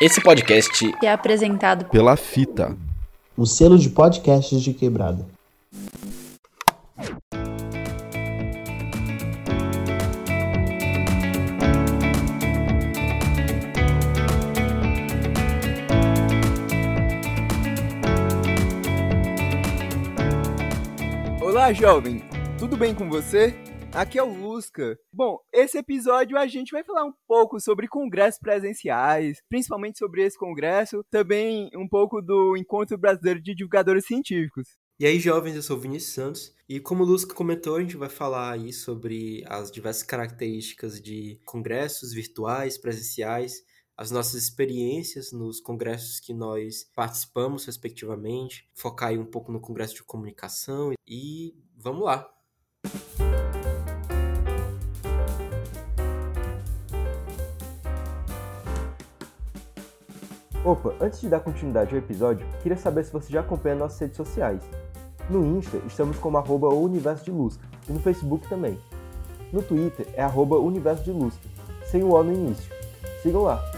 Esse podcast é apresentado pela Fita, o selo de podcasts de quebrada. Olá, jovem! Tudo bem com você? Aqui é o Lusca. Bom, esse episódio a gente vai falar um pouco sobre congressos presenciais, principalmente sobre esse congresso, também um pouco do Encontro Brasileiro de Divulgadores Científicos. E aí, jovens, eu sou Vinícius Santos, e como o Lusca comentou, a gente vai falar aí sobre as diversas características de congressos virtuais, presenciais, as nossas experiências nos congressos que nós participamos, respectivamente, focar aí um pouco no congresso de comunicação e vamos lá. Opa, antes de dar continuidade ao episódio, queria saber se você já acompanha nossas redes sociais. No Insta, estamos como arroba Universo de Lusca, e no Facebook também. No Twitter é arroba Universo de Lusca, sem o O no início. Sigam lá!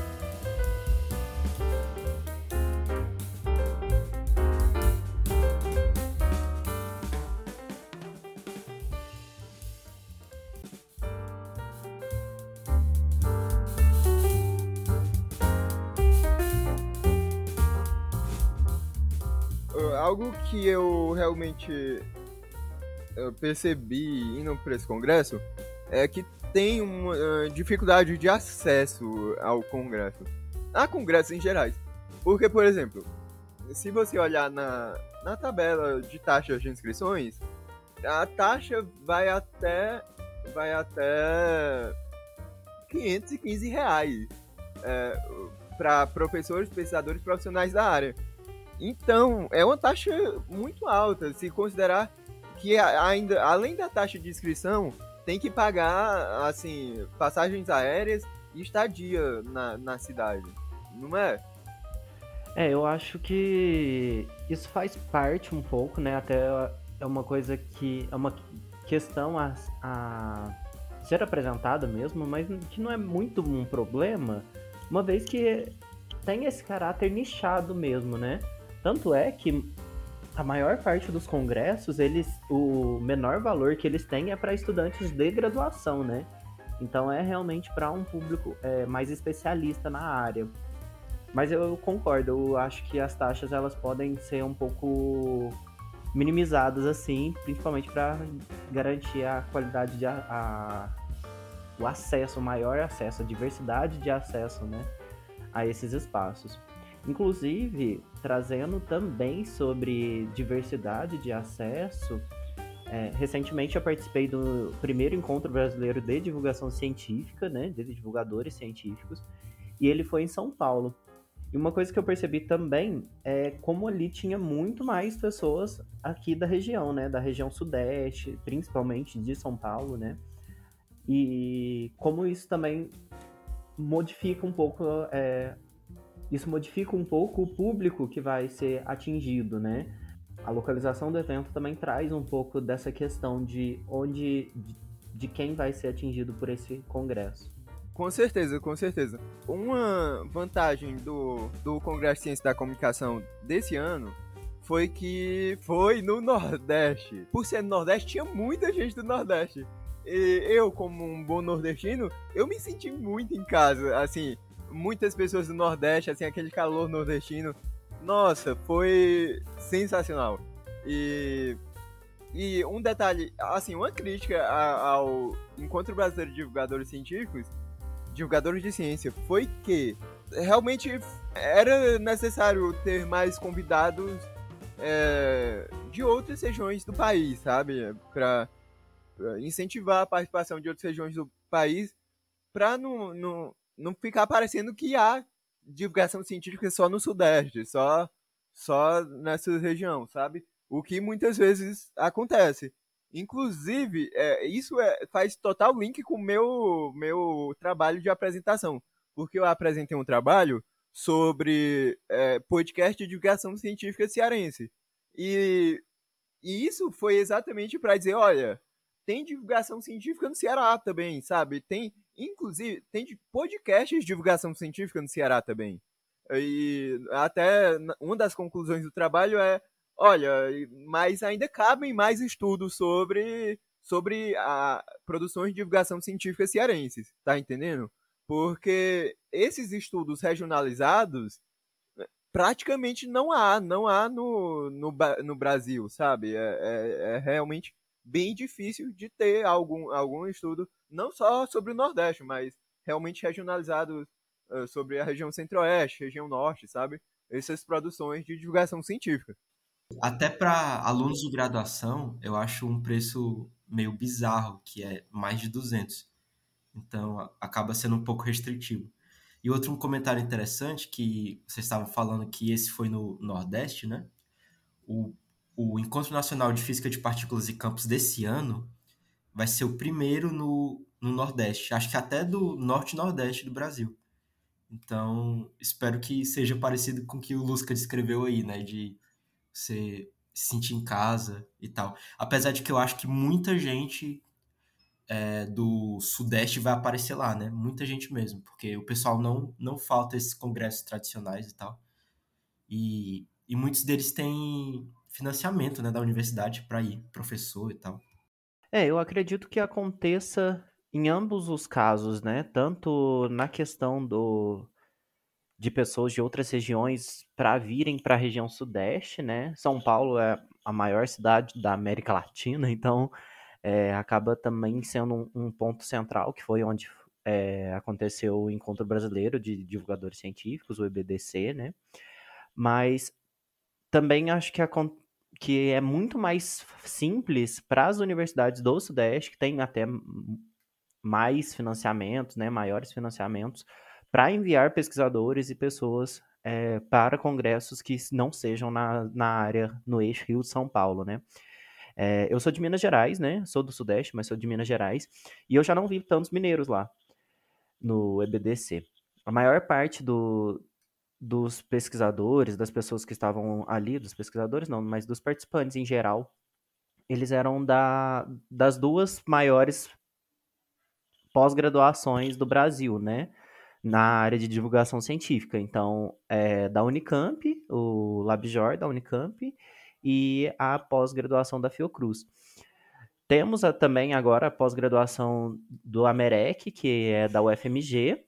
Algo que eu realmente eu percebi indo para esse congresso é que tem uma uh, dificuldade de acesso ao congresso. A congressos em gerais. Porque, por exemplo, se você olhar na, na tabela de taxas de inscrições, a taxa vai até vai até 515 reais é, para professores, pesquisadores profissionais da área. Então, é uma taxa muito alta, se considerar que ainda, além da taxa de inscrição, tem que pagar, assim, passagens aéreas e estadia na, na cidade, não é? É, eu acho que isso faz parte um pouco, né? Até é uma coisa que é uma questão a, a ser apresentada mesmo, mas que não é muito um problema, uma vez que tem esse caráter nichado mesmo, né? Tanto é que a maior parte dos congressos, eles, o menor valor que eles têm é para estudantes de graduação, né? Então é realmente para um público é, mais especialista na área. Mas eu concordo, eu acho que as taxas elas podem ser um pouco minimizadas assim, principalmente para garantir a qualidade de a, a, o acesso, o maior acesso, a diversidade de acesso, né, a esses espaços. Inclusive, trazendo também sobre diversidade de acesso, é, recentemente eu participei do primeiro encontro brasileiro de divulgação científica, né, de divulgadores científicos, e ele foi em São Paulo. E uma coisa que eu percebi também é como ali tinha muito mais pessoas aqui da região, né, da região sudeste, principalmente de São Paulo, né, e como isso também modifica um pouco é, isso modifica um pouco o público que vai ser atingido, né? A localização do evento também traz um pouco dessa questão de onde, de, quem vai ser atingido por esse congresso. Com certeza, com certeza. Uma vantagem do, do Congresso de Ciência da Comunicação desse ano foi que foi no Nordeste. Por ser no Nordeste, tinha muita gente do Nordeste. E eu, como um bom nordestino, eu me senti muito em casa. Assim, muitas pessoas do Nordeste, assim, aquele calor nordestino. Nossa, foi sensacional. E, e um detalhe, assim, uma crítica ao Encontro Brasileiro de Divulgadores Científicos, divulgadores de ciência, foi que realmente era necessário ter mais convidados é, de outras regiões do país, sabe? Para incentivar a participação de outras regiões do país, para não, não, não ficar parecendo que há divulgação científica só no Sudeste, só, só nessa região, sabe? O que muitas vezes acontece. Inclusive, é, isso é, faz total link com o meu, meu trabalho de apresentação. Porque eu apresentei um trabalho sobre é, podcast de divulgação científica cearense. E, e isso foi exatamente para dizer, olha, tem divulgação científica no Ceará também, sabe? Tem Inclusive, tem podcasts de divulgação científica no Ceará também. E até uma das conclusões do trabalho é, olha, mas ainda cabem mais estudos sobre sobre a produções de divulgação científica cearenses, tá entendendo? Porque esses estudos regionalizados praticamente não há, não há no, no, no Brasil, sabe? É, é, é, realmente bem difícil de ter algum, algum estudo, não só sobre o Nordeste, mas realmente regionalizado uh, sobre a região Centro-Oeste, região Norte, sabe? Essas produções de divulgação científica. Até para alunos de graduação, eu acho um preço meio bizarro, que é mais de 200. Então, acaba sendo um pouco restritivo. E outro comentário interessante que vocês estavam falando que esse foi no Nordeste, né? O, o Encontro Nacional de Física de Partículas e Campos desse ano vai ser o primeiro no, no Nordeste, acho que até do Norte-Nordeste do Brasil. Então, espero que seja parecido com o que o Lusca descreveu aí, né? De você se sentir em casa e tal. Apesar de que eu acho que muita gente é, do Sudeste vai aparecer lá, né? Muita gente mesmo, porque o pessoal não, não falta esses congressos tradicionais e tal. E, e muitos deles têm financiamento né, da universidade para ir, professor e tal. É, eu acredito que aconteça em ambos os casos, né? Tanto na questão do de pessoas de outras regiões para virem para a região sudeste, né? São Paulo é a maior cidade da América Latina, então é, acaba também sendo um, um, ponto central, que foi onde é, aconteceu o Encontro Brasileiro de Divulgadores Científicos, o EBDC, né? Mas também acho que, a, que é muito mais simples para as universidades do Sudeste, que têm até mais financiamentos, né, maiores financiamentos, para enviar pesquisadores e pessoas é, para congressos que não sejam na, na área, no eixo Rio de São Paulo, né? É, eu sou de Minas Gerais, né? Sou do Sudeste, mas sou de Minas Gerais. E eu já não vi tantos mineiros lá no EBDC. A maior parte do, dos pesquisadores, das pessoas que estavam ali, dos pesquisadores não, mas dos participantes em geral, eles eram da, das duas maiores pós-graduações do Brasil, né? Na área de divulgação científica. Então, é, da Unicamp, o LabJOR da Unicamp, e a pós-graduação da Fiocruz. Temos a, também agora a pós-graduação do Amerec, que é da UFMG,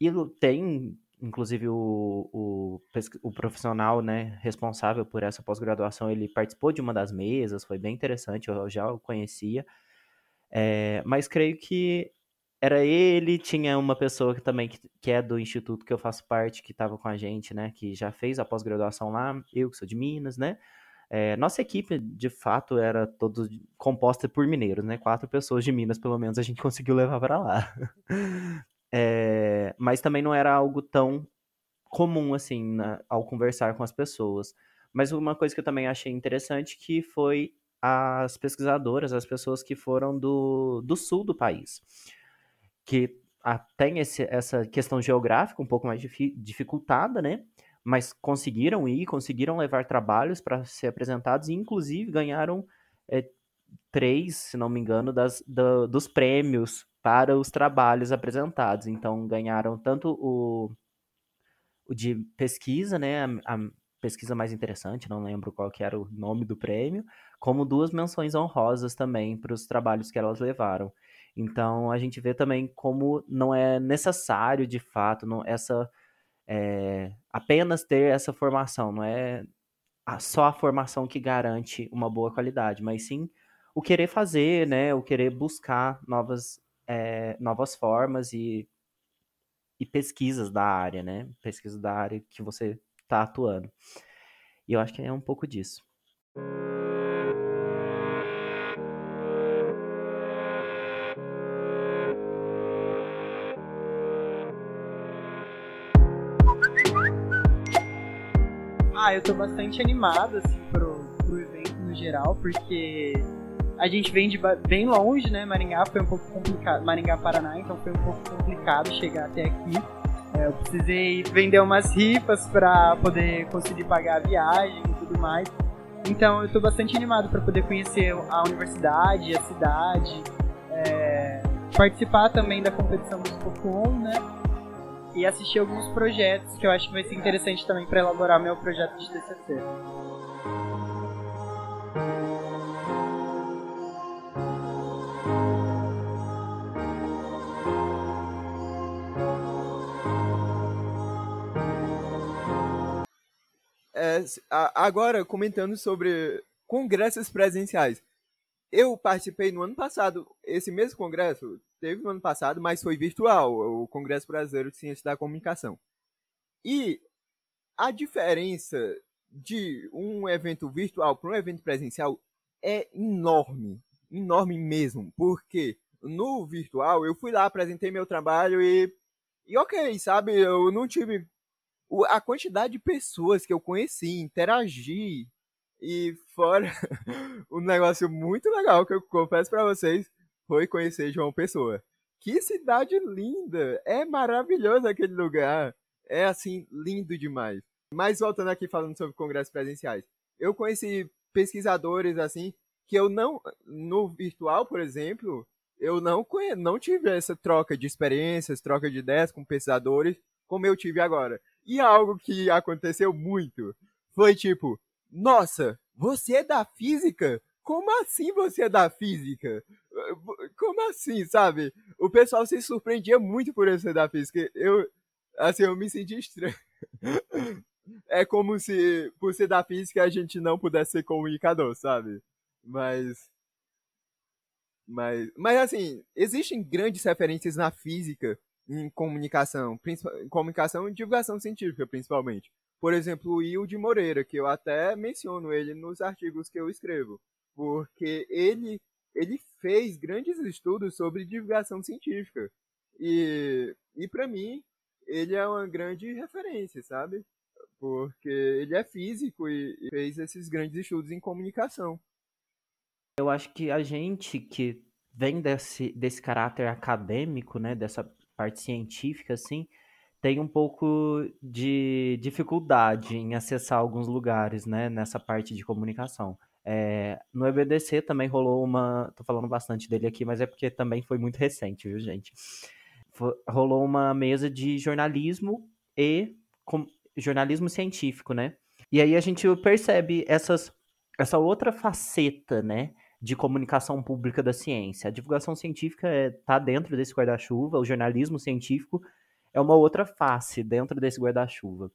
e tem, inclusive, o, o, o profissional né, responsável por essa pós-graduação, ele participou de uma das mesas, foi bem interessante, eu já o conhecia, é, mas creio que era ele, tinha uma pessoa que também que, que é do instituto que eu faço parte, que estava com a gente, né, que já fez a pós-graduação lá, eu que sou de Minas, né, é, nossa equipe, de fato, era todos composta por mineiros, né? Quatro pessoas de Minas, pelo menos, a gente conseguiu levar para lá. É, mas também não era algo tão comum, assim, na, ao conversar com as pessoas. Mas uma coisa que eu também achei interessante que foi as pesquisadoras, as pessoas que foram do, do sul do país, que ah, tem essa questão geográfica um pouco mais dificultada, né? mas conseguiram ir, conseguiram levar trabalhos para ser apresentados e, inclusive, ganharam é, três, se não me engano, das, do, dos prêmios para os trabalhos apresentados. Então, ganharam tanto o, o de pesquisa, né, a, a pesquisa mais interessante, não lembro qual que era o nome do prêmio, como duas menções honrosas também para os trabalhos que elas levaram. Então, a gente vê também como não é necessário, de fato, não, essa é, apenas ter essa formação, não é só a formação que garante uma boa qualidade, mas sim o querer fazer, né, o querer buscar novas, é, novas formas e, e pesquisas da área, né, pesquisas da área que você está atuando. E eu acho que é um pouco disso. Ah, eu tô bastante animado, assim, pro, pro evento no geral, porque a gente vem de bem longe, né? Maringá foi um pouco complicado. Maringá, Paraná, então foi um pouco complicado chegar até aqui. É, eu precisei vender umas rifas para poder conseguir pagar a viagem e tudo mais. Então eu tô bastante animado para poder conhecer a universidade, a cidade, é, participar também da competição do Spocon, né? e assistir alguns projetos que eu acho que vai ser interessante também para elaborar meu projeto de TCC. É, agora, comentando sobre congressos presenciais. Eu participei no ano passado, esse mesmo congresso teve no ano passado, mas foi virtual, o Congresso Brasileiro de Ciência da Comunicação. E a diferença de um evento virtual para um evento presencial é enorme, enorme mesmo, porque no virtual eu fui lá, apresentei meu trabalho e, e ok, sabe, eu não tive a quantidade de pessoas que eu conheci, interagi, e fora um negócio muito legal que eu confesso para vocês foi conhecer João Pessoa. Que cidade linda! É maravilhoso aquele lugar. É assim, lindo demais. Mas voltando aqui falando sobre congressos presenciais. Eu conheci pesquisadores assim que eu não no virtual, por exemplo, eu não conhe, não tive essa troca de experiências, troca de ideias com pesquisadores como eu tive agora. E algo que aconteceu muito foi tipo, nossa, você é da física? Como assim você é da física? Como assim, sabe? O pessoal se surpreendia muito por eu ser da física. Eu, assim, eu me senti estranho. É como se, por ser da física, a gente não pudesse ser comunicador, sabe? Mas. Mas, mas assim, existem grandes referências na física em comunicação, em comunicação e divulgação científica, principalmente. Por exemplo, o Hilde Moreira, que eu até menciono ele nos artigos que eu escrevo, porque ele, ele fez grandes estudos sobre divulgação científica. E, e para mim, ele é uma grande referência, sabe? Porque ele é físico e, e fez esses grandes estudos em comunicação. Eu acho que a gente que vem desse, desse caráter acadêmico, né, dessa parte científica, assim, tem um pouco de dificuldade em acessar alguns lugares, né, nessa parte de comunicação. É, no EBDC também rolou uma. Tô falando bastante dele aqui, mas é porque também foi muito recente, viu, gente? Rolou uma mesa de jornalismo e com, jornalismo científico, né? E aí a gente percebe essas, essa outra faceta, né? De comunicação pública da ciência. A divulgação científica está é, tá dentro desse guarda-chuva, o jornalismo científico é uma outra face dentro desse guarda-chuva.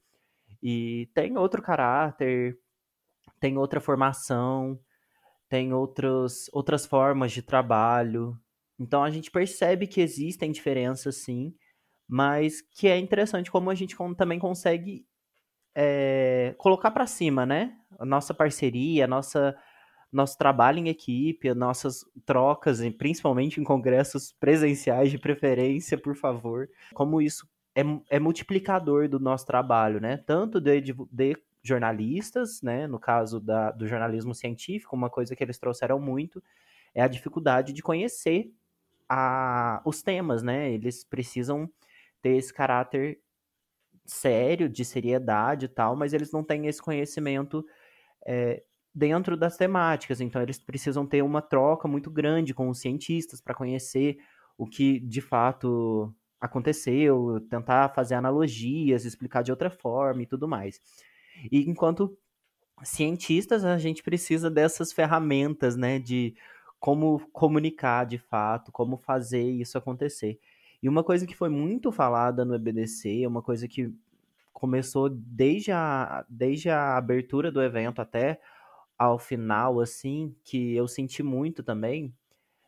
E tem outro caráter, tem outra formação, tem outros, outras formas de trabalho. Então a gente percebe que existem diferenças sim, mas que é interessante como a gente também consegue é, colocar para cima, né? A nossa parceria, a nossa nosso trabalho em equipe, nossas trocas, principalmente em congressos presenciais de preferência, por favor. Como isso é, é multiplicador do nosso trabalho, né? Tanto de, de, jornalistas, né? No caso da, do jornalismo científico, uma coisa que eles trouxeram muito é a dificuldade de conhecer a, os temas, né? Eles precisam ter esse caráter sério, de seriedade e tal, mas eles não têm esse conhecimento é, dentro das temáticas. Então, eles precisam ter uma troca muito grande com os cientistas para conhecer o que de fato aconteceu, tentar fazer analogias, explicar de outra forma e tudo mais. E enquanto cientistas, a gente precisa dessas ferramentas, né, de como comunicar de fato, como fazer isso acontecer. E uma coisa que foi muito falada no EBDC, uma coisa que começou desde a, desde a abertura do evento até ao final, assim, que eu senti muito também.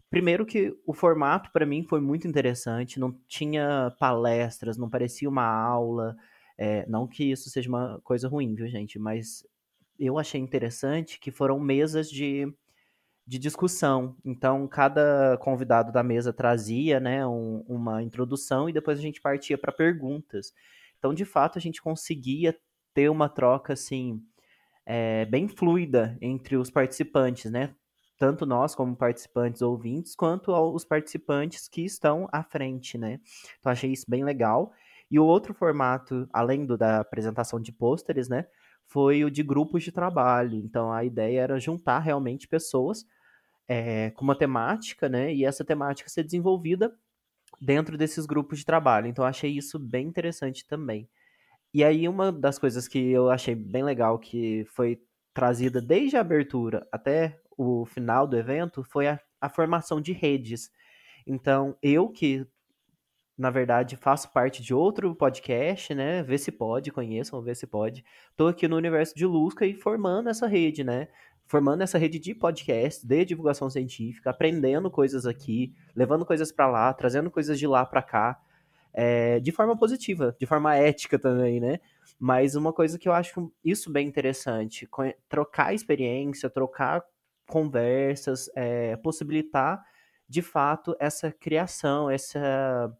Primeiro que o formato para mim foi muito interessante, não tinha palestras, não parecia uma aula, é, não que isso seja uma coisa ruim, viu, gente? Mas eu achei interessante que foram mesas de, de discussão. Então, cada convidado da mesa trazia né, um, uma introdução e depois a gente partia para perguntas. Então, de fato, a gente conseguia ter uma troca assim é, bem fluida entre os participantes, né? Tanto nós como participantes ouvintes, quanto os participantes que estão à frente, né? Então achei isso bem legal. E o outro formato, além do da apresentação de pôsteres, né? Foi o de grupos de trabalho. Então a ideia era juntar realmente pessoas é, com uma temática, né? E essa temática ser desenvolvida dentro desses grupos de trabalho. Então, achei isso bem interessante também. E aí, uma das coisas que eu achei bem legal, que foi trazida desde a abertura até o final do evento, foi a, a formação de redes. Então, eu que na verdade, faço parte de outro podcast, né? Vê se pode, conheçam, vê se pode. Tô aqui no universo de Lusca e formando essa rede, né? Formando essa rede de podcast, de divulgação científica, aprendendo coisas aqui, levando coisas para lá, trazendo coisas de lá para cá, é, de forma positiva, de forma ética também, né? Mas uma coisa que eu acho isso bem interessante, trocar experiência, trocar conversas, é, possibilitar de fato essa criação, essa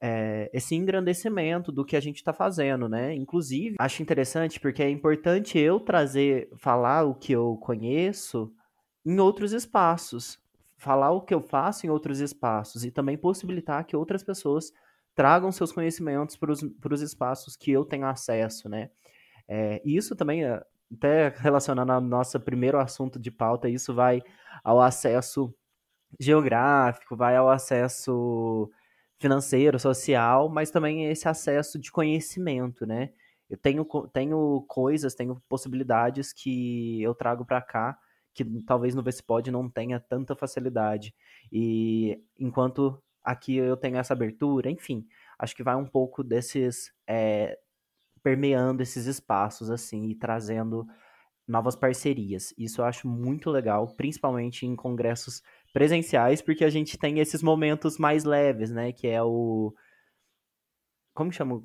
é, esse engrandecimento do que a gente está fazendo, né? Inclusive, acho interessante porque é importante eu trazer, falar o que eu conheço em outros espaços, falar o que eu faço em outros espaços e também possibilitar que outras pessoas tragam seus conhecimentos para os espaços que eu tenho acesso, né? É, isso também, é, até relacionando ao nosso primeiro assunto de pauta, isso vai ao acesso geográfico, vai ao acesso financeiro, social, mas também esse acesso de conhecimento, né? Eu tenho, tenho coisas, tenho possibilidades que eu trago para cá que talvez no Vespod não tenha tanta facilidade. E enquanto aqui eu tenho essa abertura, enfim, acho que vai um pouco desses é, permeando esses espaços assim e trazendo novas parcerias. Isso eu acho muito legal, principalmente em congressos presenciais, porque a gente tem esses momentos mais leves, né? Que é o. Como chama?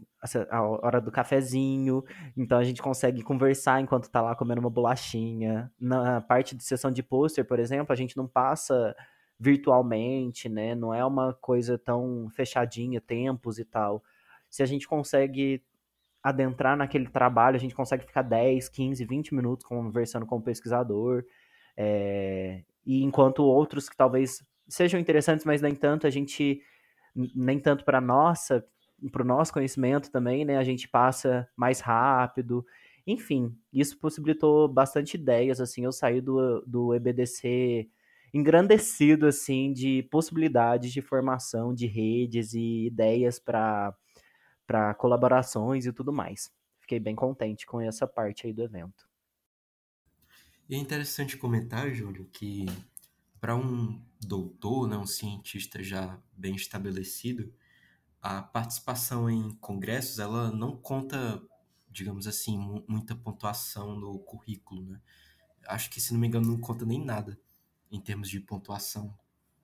A hora do cafezinho. Então a gente consegue conversar enquanto tá lá comendo uma bolachinha. Na parte de sessão de pôster, por exemplo, a gente não passa virtualmente, né? Não é uma coisa tão fechadinha, tempos e tal. Se a gente consegue adentrar naquele trabalho, a gente consegue ficar 10, 15, 20 minutos conversando com o pesquisador. É, e enquanto outros que talvez sejam interessantes, mas nem tanto a gente nem tanto para nossa para o nosso conhecimento também, né? A gente passa mais rápido. Enfim, isso possibilitou bastante ideias, assim, eu saí do, do EBDC engrandecido, assim, de possibilidades de formação de redes e ideias para colaborações e tudo mais. Fiquei bem contente com essa parte aí do evento. E é interessante comentar, Júlio, que para um doutor, né, um cientista já bem estabelecido, a participação em congressos ela não conta, digamos assim, muita pontuação no currículo, né? Acho que se não me engano não conta nem nada em termos de pontuação,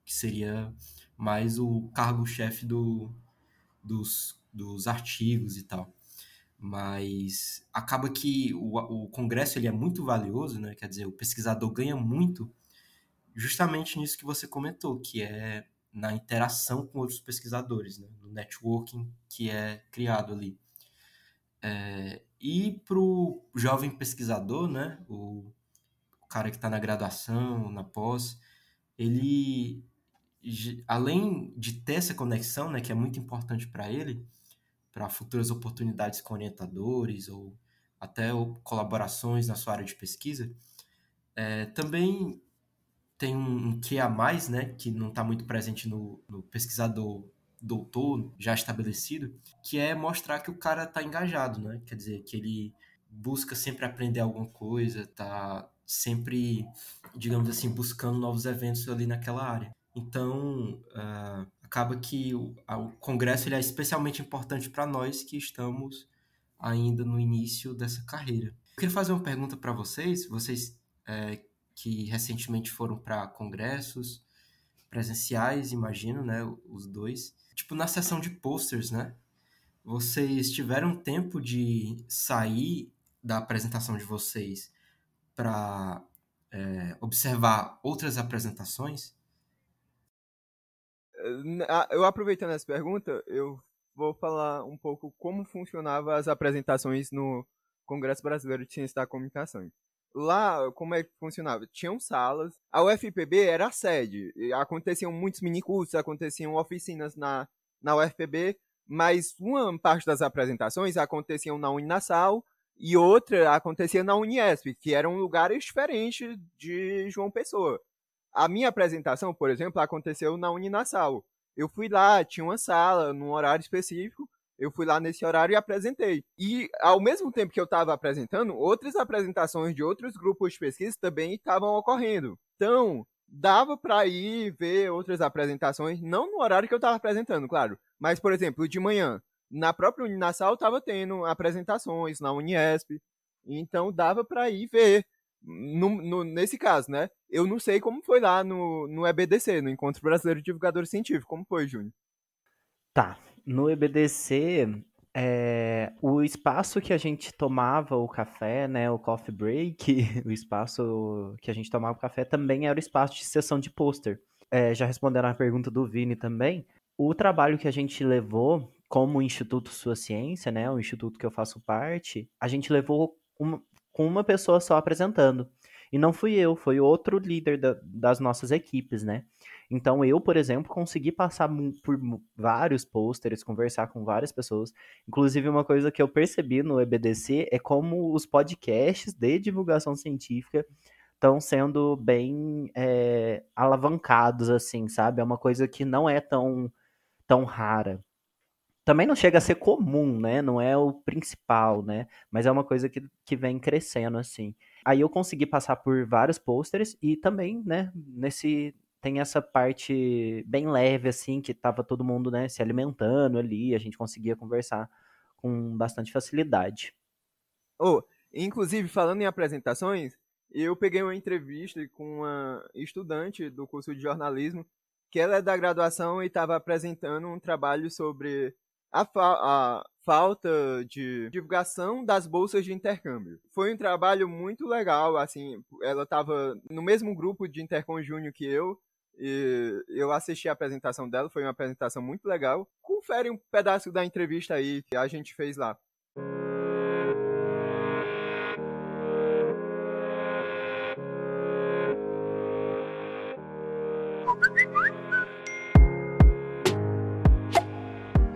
que seria mais o cargo-chefe do, dos, dos artigos e tal mas acaba que o, o congresso ele é muito valioso, né? Quer dizer, o pesquisador ganha muito justamente nisso que você comentou, que é na interação com outros pesquisadores, né? no networking que é criado ali. É, e para o jovem pesquisador, né? o, cara que está na graduação, na pós, ele, além de ter essa conexão, né, que é muito importante para ele, para futuras oportunidades com orientadores ou até colaborações na sua área de pesquisa. É, também tem um, um que a mais, né, que não está muito presente no, no, pesquisador doutor já estabelecido, que é mostrar que o cara está engajado, né? Quer dizer, que ele busca sempre aprender alguma coisa, está sempre, digamos assim, buscando novos eventos ali naquela área. Então, uh, acaba que o, o congresso é especialmente importante para nós que estamos ainda no início dessa carreira. Eu queria fazer uma pergunta para vocês, vocês é, que recentemente foram para congressos presenciais, imagino, né, os dois. Tipo, na sessão de posters, né? Vocês tiveram tempo de sair da apresentação de vocês para é, observar outras apresentações? eu aproveitando essa pergunta, eu vou falar um pouco como funcionavam as apresentações no Congresso Brasileiro de Ciência da Comunicação. Lá, como é que funcionava? Tinham salas, a UFPB era a sede, aconteciam muitos minicursos, aconteciam oficinas na, na UFPB, mas uma parte das apresentações aconteciam na Uninasal e outra acontecia na Uniesp, que eram lugares diferentes de João Pessoa. A minha apresentação, por exemplo, aconteceu na Uninasal. Eu fui lá, tinha uma sala, num horário específico, eu fui lá nesse horário e apresentei. E ao mesmo tempo que eu estava apresentando, outras apresentações de outros grupos de pesquisa também estavam ocorrendo. Então, dava para ir ver outras apresentações, não no horário que eu estava apresentando, claro, mas por exemplo, de manhã, na própria Uninasal estava tendo apresentações na Uniesp, então dava para ir ver. No, no, nesse caso, né? Eu não sei como foi lá no, no EBDC, no Encontro Brasileiro de Divulgadores Científicos. Como foi, Júnior? Tá. No EBDC, é, o espaço que a gente tomava o café, né, o coffee break, o espaço que a gente tomava o café também era o espaço de sessão de pôster. É, já respondendo a pergunta do Vini também, o trabalho que a gente levou como Instituto Sua Ciência, né, o instituto que eu faço parte, a gente levou uma, com uma pessoa só apresentando. E não fui eu, foi outro líder da, das nossas equipes, né? Então eu, por exemplo, consegui passar por vários pôsteres, conversar com várias pessoas. Inclusive, uma coisa que eu percebi no EBDC é como os podcasts de divulgação científica estão sendo bem é, alavancados, assim, sabe? É uma coisa que não é tão, tão rara. Também não chega a ser comum, né? Não é o principal, né? Mas é uma coisa que, que vem crescendo, assim. Aí eu consegui passar por vários pôsteres e também, né, nesse, tem essa parte bem leve, assim, que tava todo mundo, né, se alimentando ali, a gente conseguia conversar com bastante facilidade. Oh, inclusive, falando em apresentações, eu peguei uma entrevista com uma estudante do curso de jornalismo, que ela é da graduação e estava apresentando um trabalho sobre a, fa a, falta de divulgação das bolsas de intercâmbio. Foi um trabalho muito legal, assim, ela estava no mesmo grupo de Intercom Júnior que eu, e eu assisti a apresentação dela, foi uma apresentação muito legal. Confere um pedaço da entrevista aí que a gente fez lá.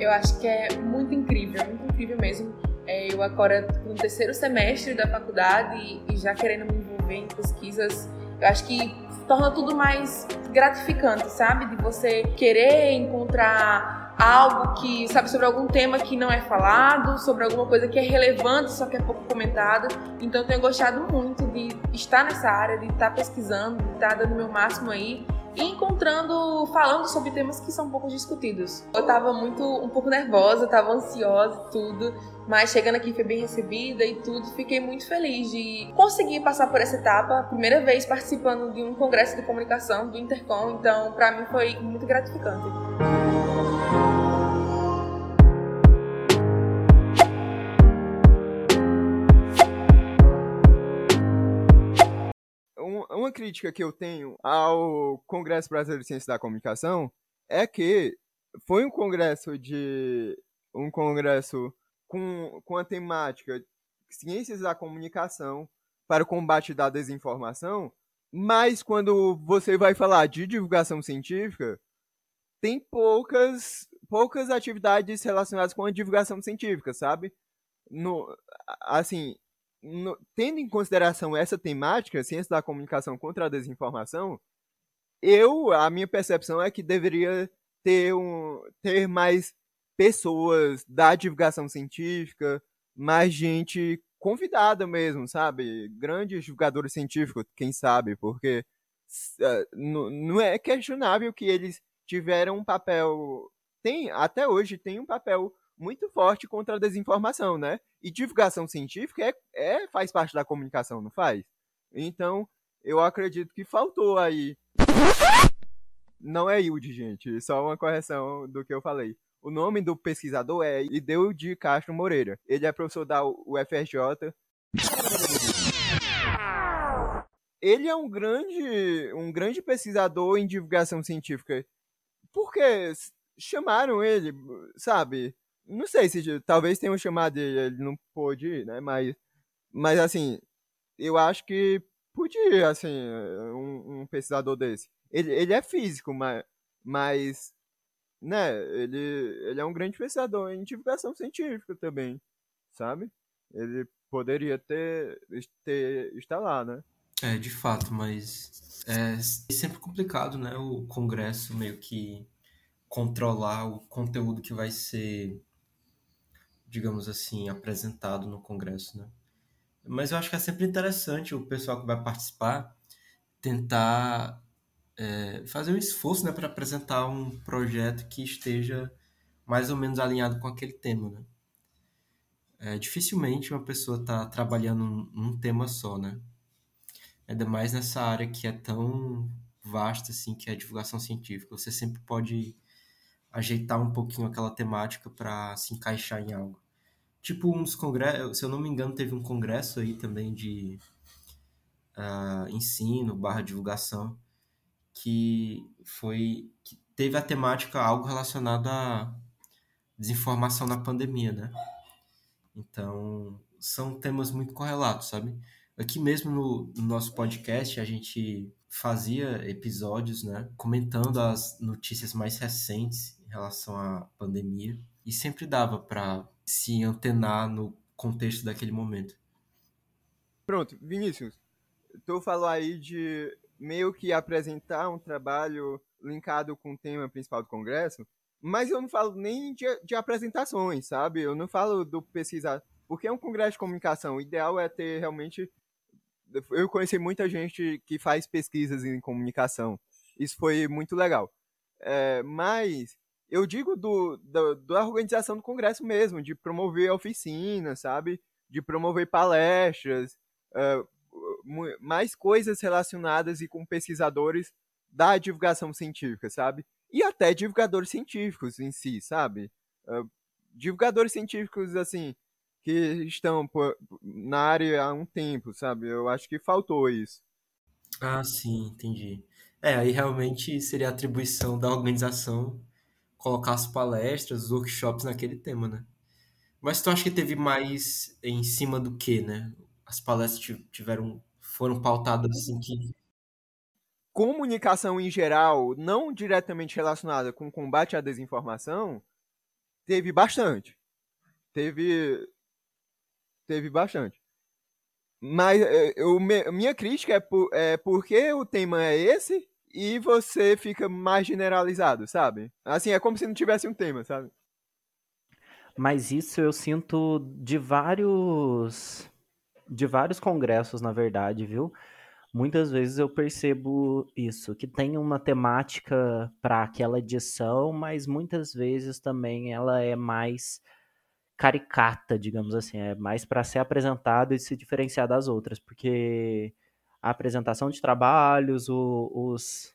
Eu acho que é muito incrível, muito incrível mesmo. É, eu agora no terceiro semestre da faculdade e já querendo me envolver em pesquisas, eu acho que torna tudo mais gratificante, sabe? De você querer encontrar algo que, sabe, sobre algum tema que não é falado, sobre alguma coisa que é relevante, só que é pouco comentada. Então, tenho gostado muito de estar nessa área, de estar pesquisando, de estar dando o meu máximo aí e encontrando, falando sobre temas que são pouco discutidos. Eu tava muito, um pouco nervosa, tava ansiosa e tudo, mas chegando aqui foi bem recebida e tudo, fiquei muito feliz de conseguir passar por essa etapa, primeira vez participando de um congresso de comunicação do Intercom, então para mim foi muito gratificante. Uma crítica que eu tenho ao Congresso Brasileiro de Ciência da Comunicação é que foi um congresso de um congresso com, com a temática Ciências da Comunicação para o combate da desinformação, mas quando você vai falar de divulgação científica, tem poucas poucas atividades relacionadas com a divulgação científica, sabe? No, assim, no, tendo em consideração essa temática, ciência da comunicação contra a desinformação, eu, a minha percepção é que deveria ter, um, ter mais pessoas da divulgação científica, mais gente convidada mesmo, sabe? Grandes divulgadores científicos, quem sabe, porque uh, não é questionável que eles tiveram um papel, tem até hoje tem um papel muito forte contra a desinformação, né? E divulgação científica é, é faz parte da comunicação, não faz? Então, eu acredito que faltou aí. Não é Hilde, gente, só uma correção do que eu falei. O nome do pesquisador é Ideu de Castro Moreira. Ele é professor da UFRJ. Ele é um grande, um grande pesquisador em divulgação científica. Porque chamaram ele, sabe? Não sei se talvez tenham chamado ele, ele não pôde ir, né? Mas, mas assim, eu acho que podia, assim, um, um pesquisador desse. Ele, ele é físico, mas, mas né, ele, ele é um grande pesquisador em divulgação científica também, sabe? Ele poderia ter, ter estar lá, né? É, de fato, mas é sempre complicado, né? O Congresso meio que controlar o conteúdo que vai ser, digamos assim, apresentado no congresso, né? Mas eu acho que é sempre interessante o pessoal que vai participar tentar é, fazer um esforço né, para apresentar um projeto que esteja mais ou menos alinhado com aquele tema, né? É, dificilmente uma pessoa está trabalhando num tema só, né? Ainda mais nessa área que é tão vasta, assim, que é a divulgação científica. Você sempre pode ajeitar um pouquinho aquela temática para se encaixar em algo. Tipo, uns congressos, se eu não me engano, teve um congresso aí também de uh, ensino barra divulgação que foi que teve a temática algo relacionado à desinformação na pandemia, né? Então, são temas muito correlatos, sabe? Aqui mesmo no, no nosso podcast, a gente fazia episódios, né, comentando as notícias mais recentes relação à pandemia e sempre dava para se antenar no contexto daquele momento. Pronto, Vinícius, tu falou aí de meio que apresentar um trabalho linkado com o tema principal do Congresso, mas eu não falo nem de, de apresentações, sabe? Eu não falo do pesquisar, porque é um congresso de comunicação. O ideal é ter realmente. Eu conheci muita gente que faz pesquisas em comunicação. Isso foi muito legal. É, mas eu digo do, do, da organização do congresso mesmo, de promover oficinas, sabe? De promover palestras, uh, mais coisas relacionadas e com pesquisadores da divulgação científica, sabe? E até divulgadores científicos em si, sabe? Uh, divulgadores científicos, assim, que estão na área há um tempo, sabe? Eu acho que faltou isso. Ah, sim, entendi. É, aí realmente seria atribuição da organização colocar as palestras, os workshops naquele tema, né? Mas tu acha que teve mais em cima do que, né? As palestras tiveram foram pautadas assim que comunicação em geral, não diretamente relacionada com combate à desinformação, teve bastante. Teve teve bastante. Mas é, eu, minha crítica é, por, é porque o tema é esse e você fica mais generalizado, sabe? Assim, é como se não tivesse um tema, sabe? Mas isso eu sinto de vários de vários congressos, na verdade, viu? Muitas vezes eu percebo isso, que tem uma temática para aquela edição, mas muitas vezes também ela é mais caricata, digamos assim, é mais para ser apresentada e se diferenciar das outras, porque a apresentação de trabalhos, o, os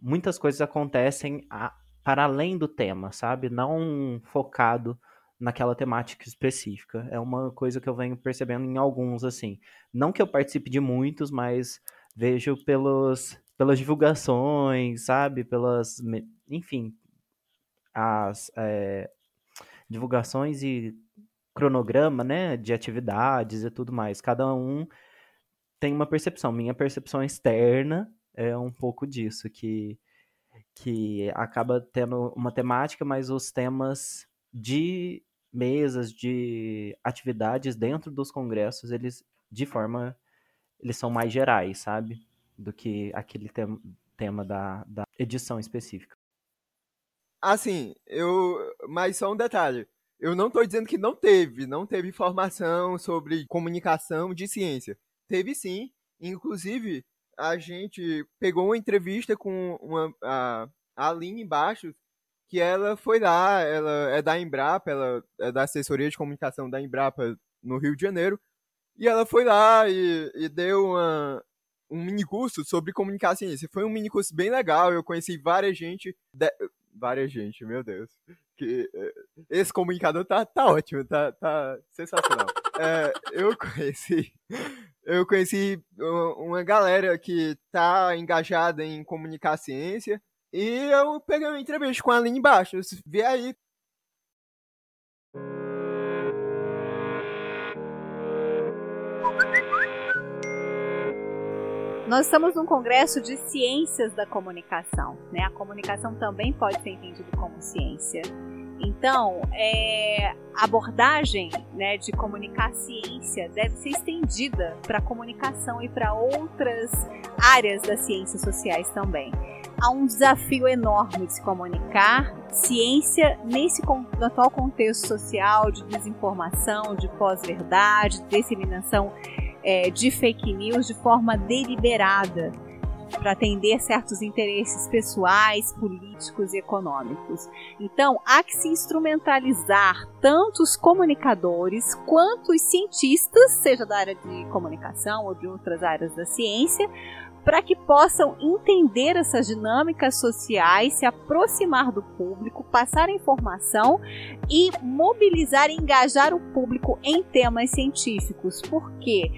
muitas coisas acontecem a, para além do tema, sabe? Não focado naquela temática específica. É uma coisa que eu venho percebendo em alguns, assim. Não que eu participe de muitos, mas vejo pelos, pelas divulgações, sabe? Pelas. Enfim, as é, divulgações e cronograma, né? De atividades e tudo mais. Cada um tem uma percepção. Minha percepção externa é um pouco disso, que, que acaba tendo uma temática, mas os temas de mesas, de atividades dentro dos congressos, eles, de forma, eles são mais gerais, sabe? Do que aquele tem, tema da, da edição específica. Assim, eu. Mas só um detalhe. Eu não estou dizendo que não teve, não teve informação sobre comunicação de ciência. Teve sim. Inclusive, a gente pegou uma entrevista com uma, a, a Aline Baixos, que ela foi lá, ela é da Embrapa, ela é da assessoria de comunicação da Embrapa no Rio de Janeiro, e ela foi lá e, e deu uma, um mini curso sobre comunicar ciência. Foi um mini curso bem legal, eu conheci várias gente, de, várias gente, meu Deus. Que, eh, esse comunicador tá, tá ótimo, tá, tá sensacional. É, eu conheci eu conheci uma galera que tá engajada em comunicar ciência e eu peguei uma entrevista com a Aline embaixo. Vê aí. Nós estamos num congresso de ciências da comunicação. Né? A comunicação também pode ser entendida como ciência. Então, é, a abordagem né, de comunicar ciência deve ser estendida para a comunicação e para outras áreas das ciências sociais também. há um desafio enorme de se comunicar ciência nesse no atual contexto social de desinformação, de pós-verdade, de disseminação é, de fake news de forma deliberada para atender certos interesses pessoais, políticos e econômicos. Então, há que se instrumentalizar tanto os comunicadores quanto os cientistas, seja da área de comunicação ou de outras áreas da ciência, para que possam entender essas dinâmicas sociais, se aproximar do público, passar informação e mobilizar e engajar o público em temas científicos. Porque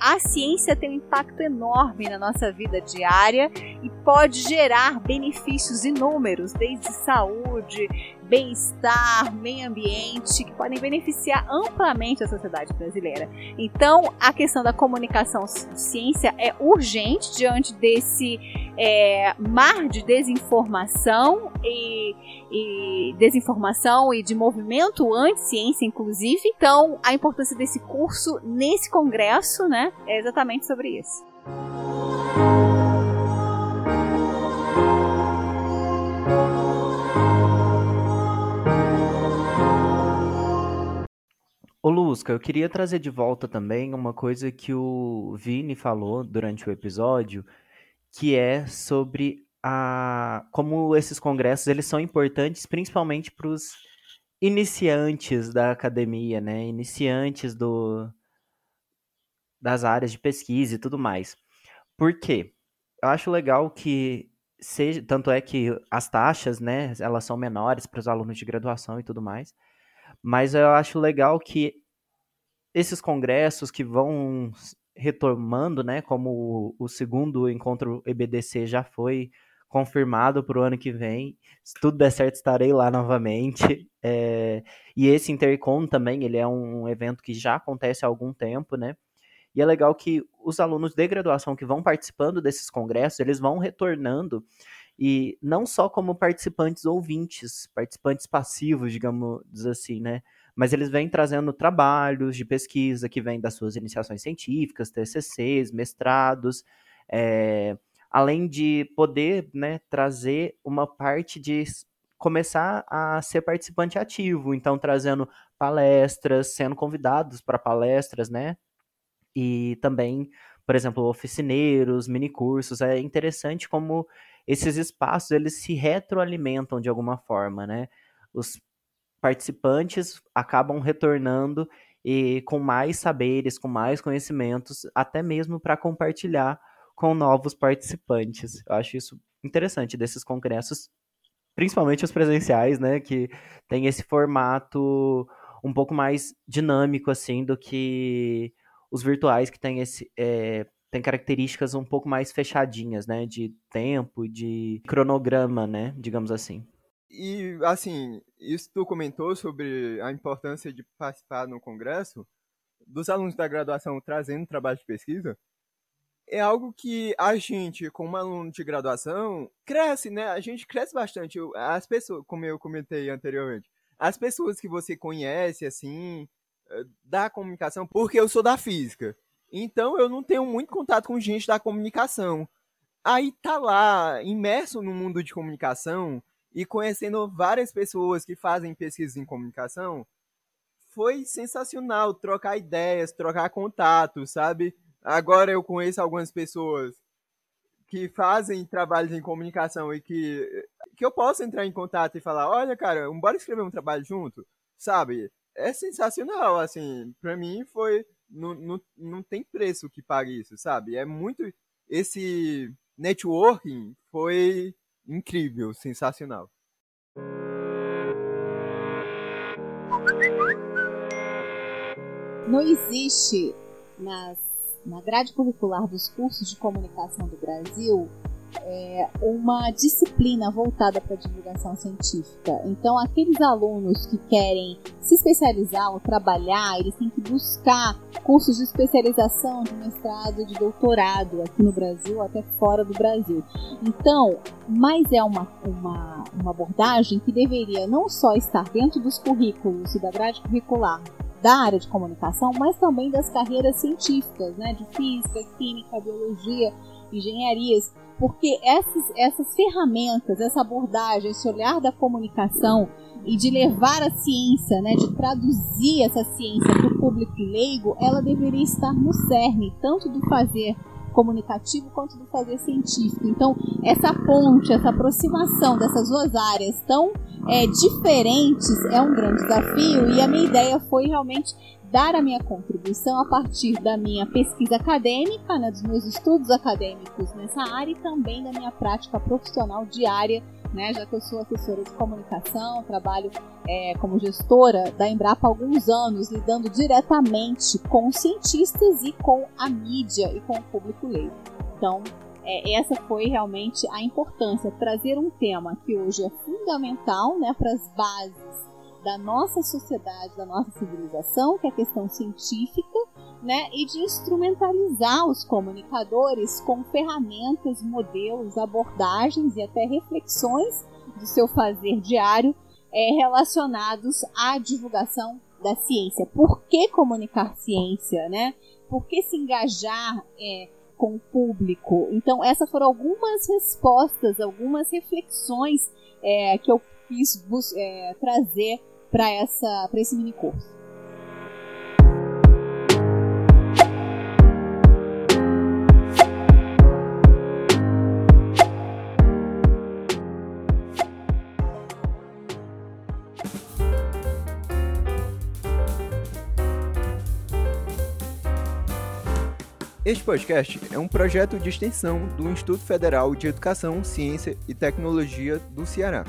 a ciência tem um impacto enorme na nossa vida diária e pode gerar benefícios inúmeros, desde saúde, bem-estar, meio ambiente, que podem beneficiar amplamente a sociedade brasileira. Então, a questão da comunicação ciência é urgente diante desse é, mar de desinformação e, e desinformação e de movimento anti-ciência, inclusive. Então, a importância desse curso nesse congresso, né, é exatamente sobre isso. Ô Lusca, eu queria trazer de volta também uma coisa que o Vini falou durante o episódio, que é sobre a como esses congressos eles são importantes principalmente para os iniciantes da academia, né? Iniciantes do das áreas de pesquisa e tudo mais. Por quê? Eu acho legal que seja, tanto é que as taxas, né, elas são menores para os alunos de graduação e tudo mais. Mas eu acho legal que esses congressos que vão retomando, né, como o, segundo encontro EBDC já foi confirmado para o ano que vem. Se tudo der certo, estarei lá novamente. É, e esse Intercom também, ele é um evento que já acontece há algum tempo, né? E é legal que os alunos de graduação que vão participando desses congressos, eles vão retornando e não só como participantes ouvintes, participantes passivos, digamos assim, né? Mas eles vêm trazendo trabalhos de pesquisa que vêm das suas iniciações científicas, TCCs, mestrados, é, além de poder né, trazer uma parte de começar a ser participante ativo, então trazendo palestras, sendo convidados para palestras, né? E também, por exemplo, oficineiros, minicursos. É interessante como esses espaços eles se retroalimentam de alguma forma, né? Os participantes acabam retornando e com mais saberes, com mais conhecimentos, até mesmo para compartilhar com novos participantes. Eu acho isso interessante desses congressos, principalmente os presenciais, né, que tem esse formato um pouco mais dinâmico assim do que os virtuais que tem esse é, tem características um pouco mais fechadinhas, né? De tempo, de cronograma, né? Digamos assim. E, assim, isso tu comentou sobre a importância de participar no congresso, dos alunos da graduação trazendo trabalho de pesquisa, é algo que a gente, como aluno de graduação, cresce, né? A gente cresce bastante. As pessoas, como eu comentei anteriormente, as pessoas que você conhece, assim, eh, da comunicação, porque eu sou da física. Então eu não tenho muito contato com gente da comunicação. Aí tá lá, imerso no mundo de comunicação e conhecendo várias pessoas que fazem pesquisas em comunicação, foi sensacional trocar ideias, trocar contatos, sabe? Agora eu conheço algumas pessoas que fazem trabalhos em comunicação e que, que eu posso entrar em contato e falar, olha, cara, bora escrever um trabalho junto, sabe? É sensacional, assim, pra mim foi não, não, não tem preço que pague isso, sabe? É muito. Esse networking foi incrível, sensacional. Não existe nas, na grade curricular dos cursos de comunicação do Brasil é, uma disciplina voltada para a divulgação científica. Então, aqueles alunos que querem se especializar ou trabalhar, eles têm que buscar cursos de especialização, de mestrado, de doutorado aqui no Brasil, até fora do Brasil. Então, mas é uma, uma, uma abordagem que deveria não só estar dentro dos currículos e da grade curricular da área de comunicação, mas também das carreiras científicas, né, de física, química, biologia, engenharias, porque essas, essas ferramentas, essa abordagem, esse olhar da comunicação e de levar a ciência, né, de traduzir essa ciência para o público leigo, ela deveria estar no cerne, tanto do fazer comunicativo quanto do fazer científico. Então, essa ponte, essa aproximação dessas duas áreas tão é, diferentes é um grande desafio e a minha ideia foi realmente dar a minha contribuição a partir da minha pesquisa acadêmica, né, dos meus estudos acadêmicos nessa área e também da minha prática profissional diária, né, já que eu sou assessora de comunicação, trabalho é, como gestora da Embrapa há alguns anos, lidando diretamente com cientistas e com a mídia e com o público leigo. Então, é, essa foi realmente a importância, trazer um tema que hoje é fundamental né, para as bases da nossa sociedade, da nossa civilização, que é a questão científica, né, e de instrumentalizar os comunicadores com ferramentas, modelos, abordagens e até reflexões do seu fazer diário é, relacionados à divulgação da ciência. Por que comunicar ciência, né? Por que se engajar é, com o público? Então, essas foram algumas respostas, algumas reflexões é, que eu quis é, trazer para essa para esse mini curso. Este podcast é um projeto de extensão do Instituto Federal de Educação, Ciência e Tecnologia do Ceará.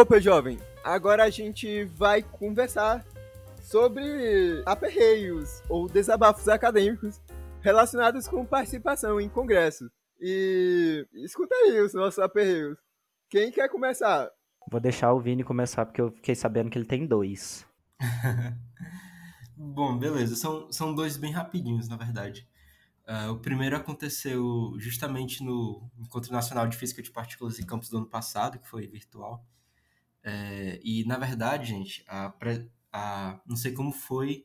Opa, jovem! Agora a gente vai conversar sobre aperreios ou desabafos acadêmicos relacionados com participação em congressos. E escuta aí os nossos aperreios. Quem quer começar? Vou deixar o Vini começar porque eu fiquei sabendo que ele tem dois. Bom, beleza. São, são dois bem rapidinhos, na verdade. Uh, o primeiro aconteceu justamente no Encontro Nacional de Física de Partículas e Campos do ano passado, que foi virtual. É, e, na verdade, gente, a, a, não sei como foi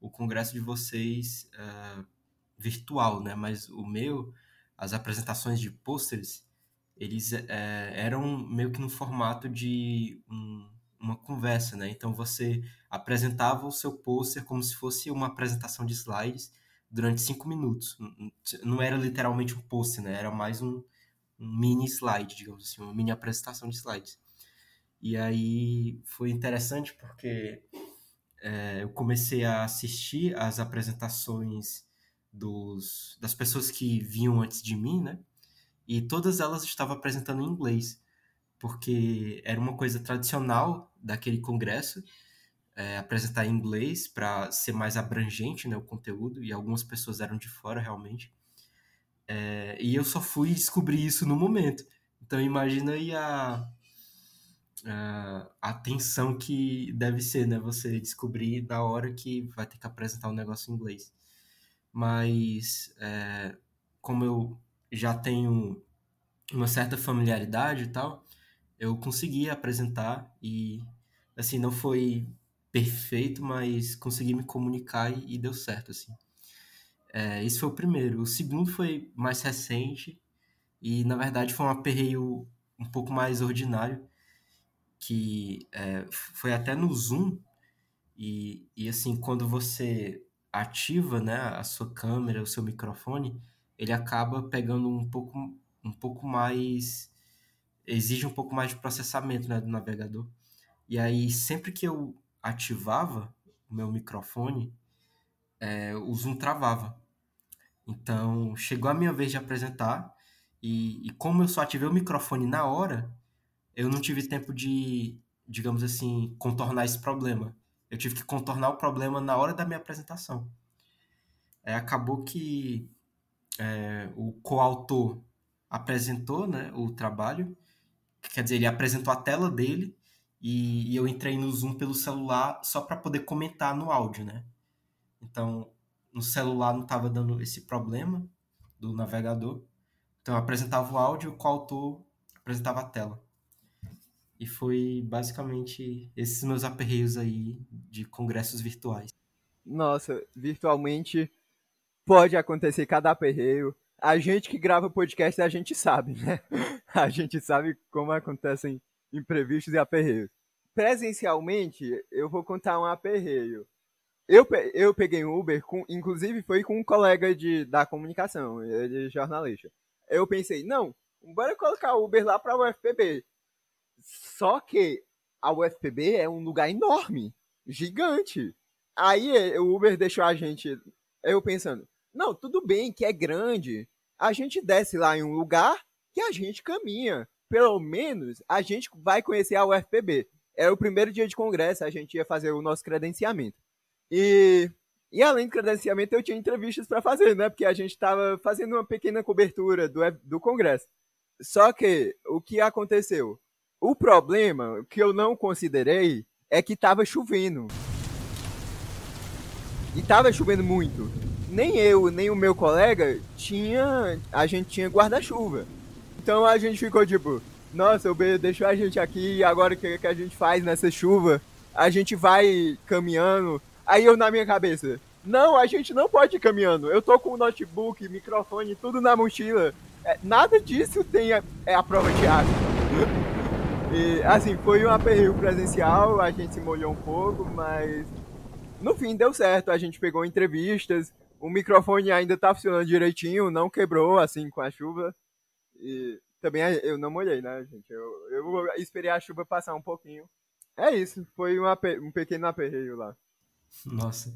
o congresso de vocês uh, virtual, né? Mas o meu, as apresentações de pôsteres, eles uh, eram meio que no formato de um, uma conversa, né? Então você apresentava o seu pôster como se fosse uma apresentação de slides durante cinco minutos. Não era literalmente um pôster, né? Era mais um, um mini slide, digamos assim, uma mini apresentação de slides. E aí foi interessante porque é, eu comecei a assistir as apresentações dos, das pessoas que vinham antes de mim, né? E todas elas estavam apresentando em inglês, porque era uma coisa tradicional daquele congresso é, apresentar em inglês para ser mais abrangente né, o conteúdo, e algumas pessoas eram de fora realmente. É, e eu só fui descobrir isso no momento. Então imagina aí a, uh, a tensão que deve ser, né? Você descobrir na hora que vai ter que apresentar um negócio em inglês. Mas, é, como eu já tenho uma certa familiaridade e tal, eu consegui apresentar e, assim, não foi perfeito, mas consegui me comunicar e, e deu certo, assim. É, esse foi o primeiro. O segundo foi mais recente e, na verdade, foi um aperreio um pouco mais ordinário, que é, foi até no Zoom, e, e assim, quando você ativa né, a sua câmera, o seu microfone, ele acaba pegando um pouco, um pouco mais. exige um pouco mais de processamento né, do navegador. E aí, sempre que eu ativava o meu microfone, é, o Zoom travava. Então, chegou a minha vez de apresentar, e, e como eu só ativei o microfone na hora, eu não tive tempo de, digamos assim, contornar esse problema. Eu tive que contornar o problema na hora da minha apresentação. É, acabou que é, o coautor apresentou né, o trabalho, quer dizer, ele apresentou a tela dele e, e eu entrei no Zoom pelo celular só para poder comentar no áudio, né? Então, no celular não estava dando esse problema do navegador. Então, eu apresentava o áudio e o coautor apresentava a tela. E foi basicamente esses meus aperreios aí de congressos virtuais. Nossa, virtualmente pode acontecer cada aperreio. A gente que grava podcast, a gente sabe, né? A gente sabe como acontecem imprevistos e aperreios. Presencialmente, eu vou contar um aperreio. Eu, eu peguei um Uber, com, inclusive foi com um colega de, da comunicação, ele é jornalista. Eu pensei, não, bora colocar o Uber lá para o UFPB. Só que a UFPB é um lugar enorme, gigante. Aí o Uber deixou a gente, eu pensando, não, tudo bem que é grande, a gente desce lá em um lugar que a gente caminha. Pelo menos a gente vai conhecer a UFPB. Era o primeiro dia de congresso, a gente ia fazer o nosso credenciamento. E, e além do credenciamento, eu tinha entrevistas para fazer, né? Porque a gente estava fazendo uma pequena cobertura do, do Congresso. Só que o que aconteceu? O problema que eu não considerei é que estava chovendo. E estava chovendo muito. Nem eu, nem o meu colega tinha. A gente tinha guarda-chuva. Então a gente ficou tipo, nossa, o B deixou a gente aqui agora o que, que a gente faz nessa chuva? A gente vai caminhando Aí eu na minha cabeça, não, a gente não pode ir caminhando. Eu tô com notebook, microfone, tudo na mochila. É, nada disso tem a, é a prova de água. E, assim, foi um aperreio presencial, a gente se molhou um pouco, mas no fim deu certo. A gente pegou entrevistas, o microfone ainda tá funcionando direitinho, não quebrou assim com a chuva. E também eu não molhei, né, gente? Eu, eu esperei a chuva passar um pouquinho. É isso, foi um, um pequeno aperreio lá. Nossa,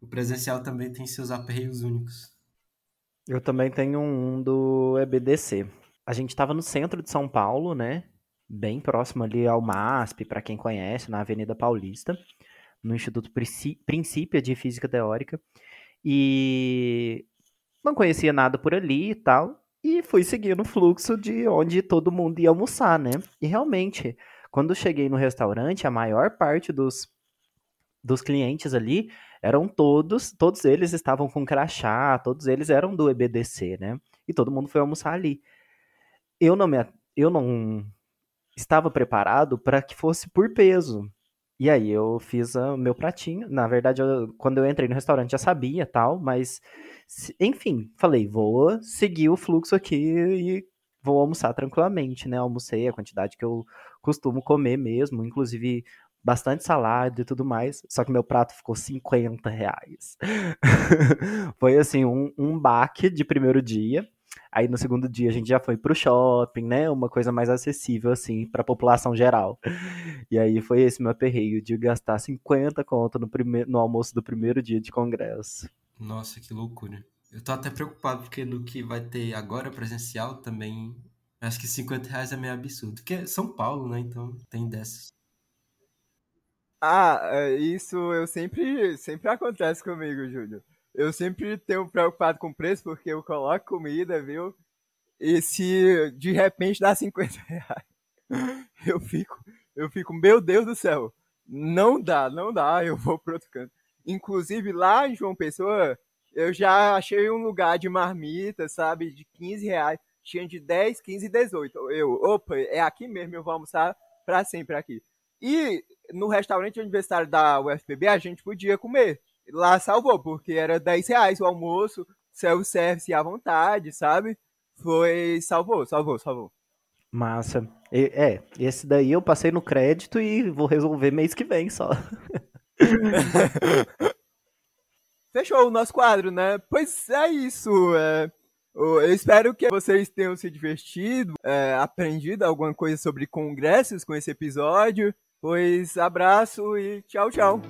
o presencial também tem seus aperreios únicos. Eu também tenho um do EBDC. A gente estava no centro de São Paulo, né? Bem próximo ali ao MASP, para quem conhece, na Avenida Paulista, no Instituto Princípio de Física Teórica. E não conhecia nada por ali e tal. E fui seguindo o fluxo de onde todo mundo ia almoçar, né? E realmente, quando cheguei no restaurante, a maior parte dos dos clientes ali eram todos, todos eles estavam com crachá, todos eles eram do EBDC, né? E todo mundo foi almoçar ali. Eu não me, eu não estava preparado para que fosse por peso. E aí eu fiz o meu pratinho. Na verdade, eu, quando eu entrei no restaurante já sabia tal, mas enfim, falei, vou seguir o fluxo aqui e vou almoçar tranquilamente, né? Almocei a quantidade que eu costumo comer mesmo, inclusive bastante salada e tudo mais, só que meu prato ficou 50 reais. foi assim, um, um baque de primeiro dia. Aí no segundo dia a gente já foi pro shopping, né? Uma coisa mais acessível, assim, pra população geral. E aí foi esse meu aperreio de gastar 50 conto no, primeiro, no almoço do primeiro dia de congresso. Nossa, que loucura. Eu tô até preocupado, porque no que vai ter agora presencial também. Acho que 50 reais é meio absurdo. Porque é São Paulo, né? Então tem dessas. Ah, é, isso eu sempre, sempre acontece comigo, Júlio. Eu sempre tenho preocupado com o preço porque eu coloco comida, viu? E se de repente dá 50 reais, eu fico, eu fico, meu Deus do céu, não dá, não dá, eu vou pro outro canto. Inclusive lá em João Pessoa, eu já achei um lugar de marmita, sabe, de 15 reais, tinha de 10, 15 e 18. Eu, opa, é aqui mesmo, eu vou almoçar pra sempre aqui. E no restaurante universitário da UFPB a gente podia comer. Lá salvou, porque era 10 reais o almoço, self-service à vontade, sabe? Foi. Salvou, salvou, salvou. Massa. É, esse daí eu passei no crédito e vou resolver mês que vem só. Fechou o nosso quadro, né? Pois é isso. É... Eu espero que vocês tenham se divertido, é, aprendido alguma coisa sobre congressos com esse episódio. Pois abraço e tchau, tchau.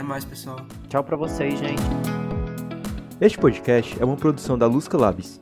Até mais, pessoal. Tchau para vocês, gente. Este podcast é uma produção da Lusca Labs.